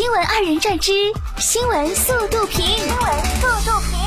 新闻二人转之新闻速度评。新闻速度评。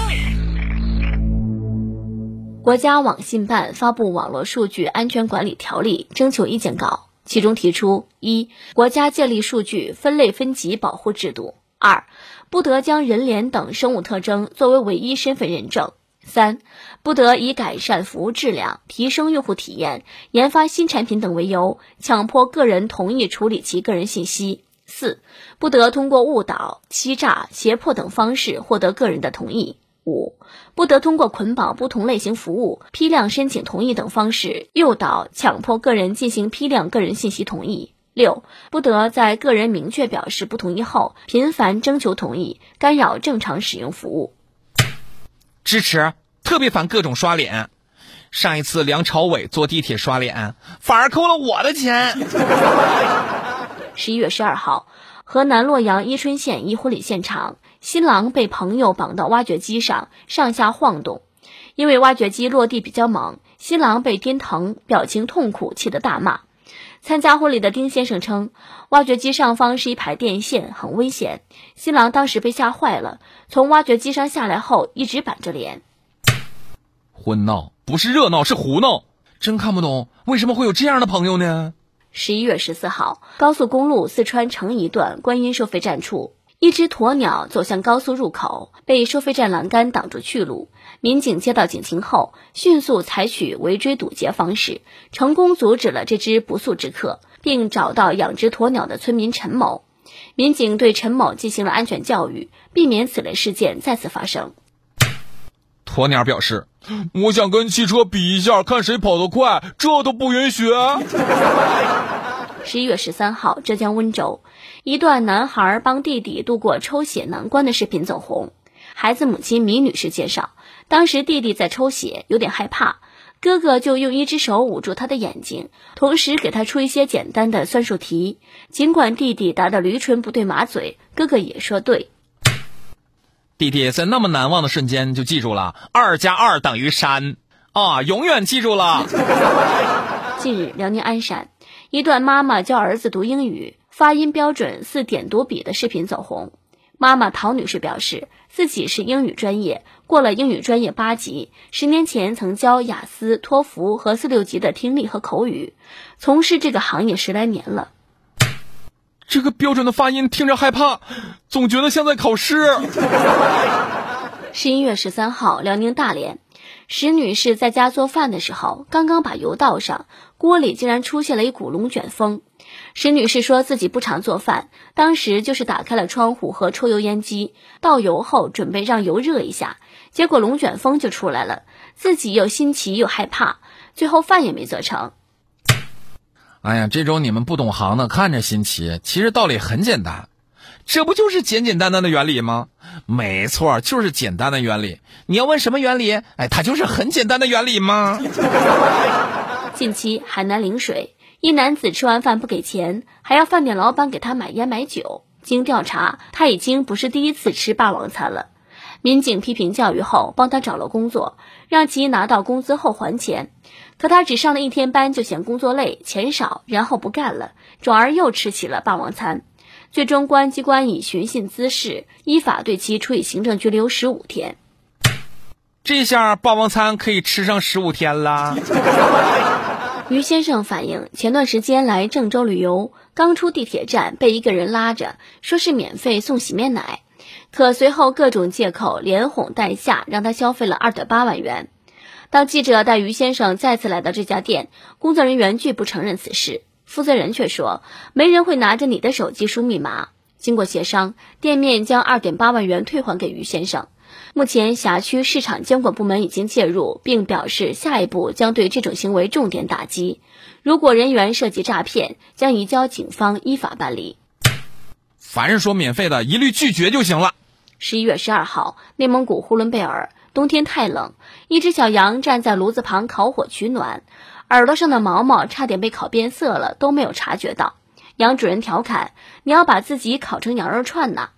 国家网信办发布《网络数据安全管理条例》征求意见稿，其中提出：一、国家建立数据分类分级保护制度；二、不得将人脸等生物特征作为唯一身份认证。三，不得以改善服务质量、提升用户体验、研发新产品等为由，强迫个人同意处理其个人信息。四，不得通过误导、欺诈、胁迫等方式获得个人的同意。五，不得通过捆绑不同类型服务、批量申请同意等方式诱导、强迫个人进行批量个人信息同意。六，不得在个人明确表示不同意后，频繁征求同意，干扰正常使用服务。支持，特别烦各种刷脸。上一次梁朝伟坐地铁刷脸，反而扣了我的钱。十一月十二号，河南洛阳伊春县一婚礼现场，新郎被朋友绑到挖掘机上，上下晃动。因为挖掘机落地比较猛，新郎被颠疼，表情痛苦，气得大骂。参加婚礼的丁先生称，挖掘机上方是一排电线，很危险。新郎当时被吓坏了，从挖掘机上下来后一直板着脸。婚闹不是热闹，是胡闹，真看不懂为什么会有这样的朋友呢？十一月十四号，高速公路四川成宜段观音收费站处。一只鸵鸟走向高速入口，被收费站栏杆挡住去路。民警接到警情后，迅速采取围追堵截方式，成功阻止了这只不速之客，并找到养殖鸵鸟的村民陈某。民警对陈某进行了安全教育，避免此类事件再次发生。鸵鸟表示：“我想跟汽车比一下，看谁跑得快，这都不允许。”十一月十三号，浙江温州，一段男孩帮弟弟度过抽血难关的视频走红。孩子母亲米女士介绍，当时弟弟在抽血，有点害怕，哥哥就用一只手捂住他的眼睛，同时给他出一些简单的算术题。尽管弟弟答的驴唇不对马嘴，哥哥也说对。弟弟在那么难忘的瞬间就记住了二加二等于三啊，永远记住了。近日，辽宁鞍山。一段妈妈教儿子读英语，发音标准似点读笔的视频走红。妈妈陶女士表示，自己是英语专业，过了英语专业八级，十年前曾教雅思、托福和四六级的听力和口语，从事这个行业十来年了。这个标准的发音听着害怕，总觉得像在考试。十一月十三号，辽宁大连。石女士在家做饭的时候，刚刚把油倒上，锅里竟然出现了一股龙卷风。石女士说自己不常做饭，当时就是打开了窗户和抽油烟机，倒油后准备让油热一下，结果龙卷风就出来了，自己又新奇又害怕，最后饭也没做成。哎呀，这种你们不懂行的看着新奇，其实道理很简单。这不就是简简单单的原理吗？没错，就是简单的原理。你要问什么原理？哎，它就是很简单的原理吗？近期海南陵水一男子吃完饭不给钱，还要饭店老板给他买烟买酒。经调查，他已经不是第一次吃霸王餐了。民警批评教育后，帮他找了工作，让其拿到工资后还钱。可他只上了一天班就嫌工作累、钱少，然后不干了，转而又吃起了霸王餐。最终，公安机关以寻衅滋事，依法对其处以行政拘留十五天。这下霸王餐可以吃上十五天了。于先生反映，前段时间来郑州旅游，刚出地铁站被一个人拉着，说是免费送洗面奶，可随后各种借口连哄带吓，让他消费了二点八万元。当记者带于先生再次来到这家店，工作人员拒不承认此事。负责人却说，没人会拿着你的手机输密码。经过协商，店面将二点八万元退还给于先生。目前，辖区市场监管部门已经介入，并表示下一步将对这种行为重点打击。如果人员涉及诈骗，将移交警方依法办理。凡是说免费的，一律拒绝就行了。十一月十二号，内蒙古呼伦贝尔，冬天太冷，一只小羊站在炉子旁烤火取暖。耳朵上的毛毛差点被烤变色了，都没有察觉到。羊主人调侃：“你要把自己烤成羊肉串呢？”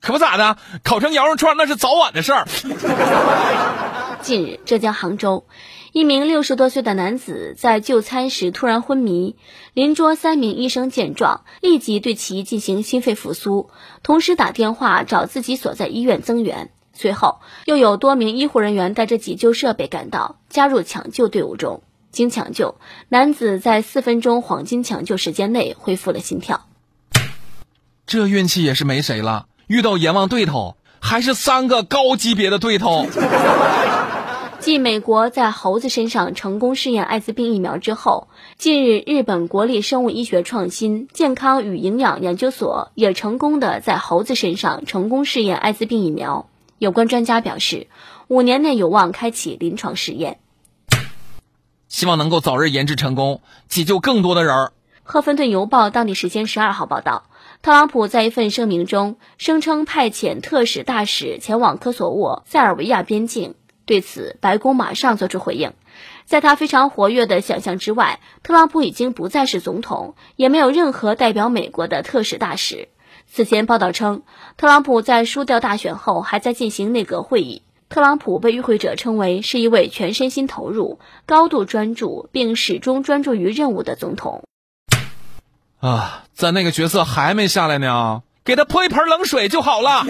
可不咋的，烤成羊肉串那是早晚的事儿。近日，浙江杭州一名六十多岁的男子在就餐时突然昏迷，邻桌三名医生见状，立即对其进行心肺复苏，同时打电话找自己所在医院增援。随后，又有多名医护人员带着急救设备赶到，加入抢救队伍中。经抢救，男子在四分钟黄金抢救时间内恢复了心跳。这运气也是没谁了，遇到阎王对头，还是三个高级别的对头。继美国在猴子身上成功试验艾滋病疫苗之后，近日日本国立生物医学创新健康与营养研究所也成功的在猴子身上成功试验艾滋病疫苗。有关专家表示，五年内有望开启临床试验。希望能够早日研制成功，解救更多的人儿。赫芬顿邮报当地时间十二号报道，特朗普在一份声明中声称派遣特使大使前往科索沃、塞尔维亚边境。对此，白宫马上作出回应。在他非常活跃的想象之外，特朗普已经不再是总统，也没有任何代表美国的特使大使。此前报道称，特朗普在输掉大选后还在进行内阁会议。特朗普被与会者称为是一位全身心投入、高度专注并始终专注于任务的总统。啊，在那个角色还没下来呢，给他泼一盆冷水就好了。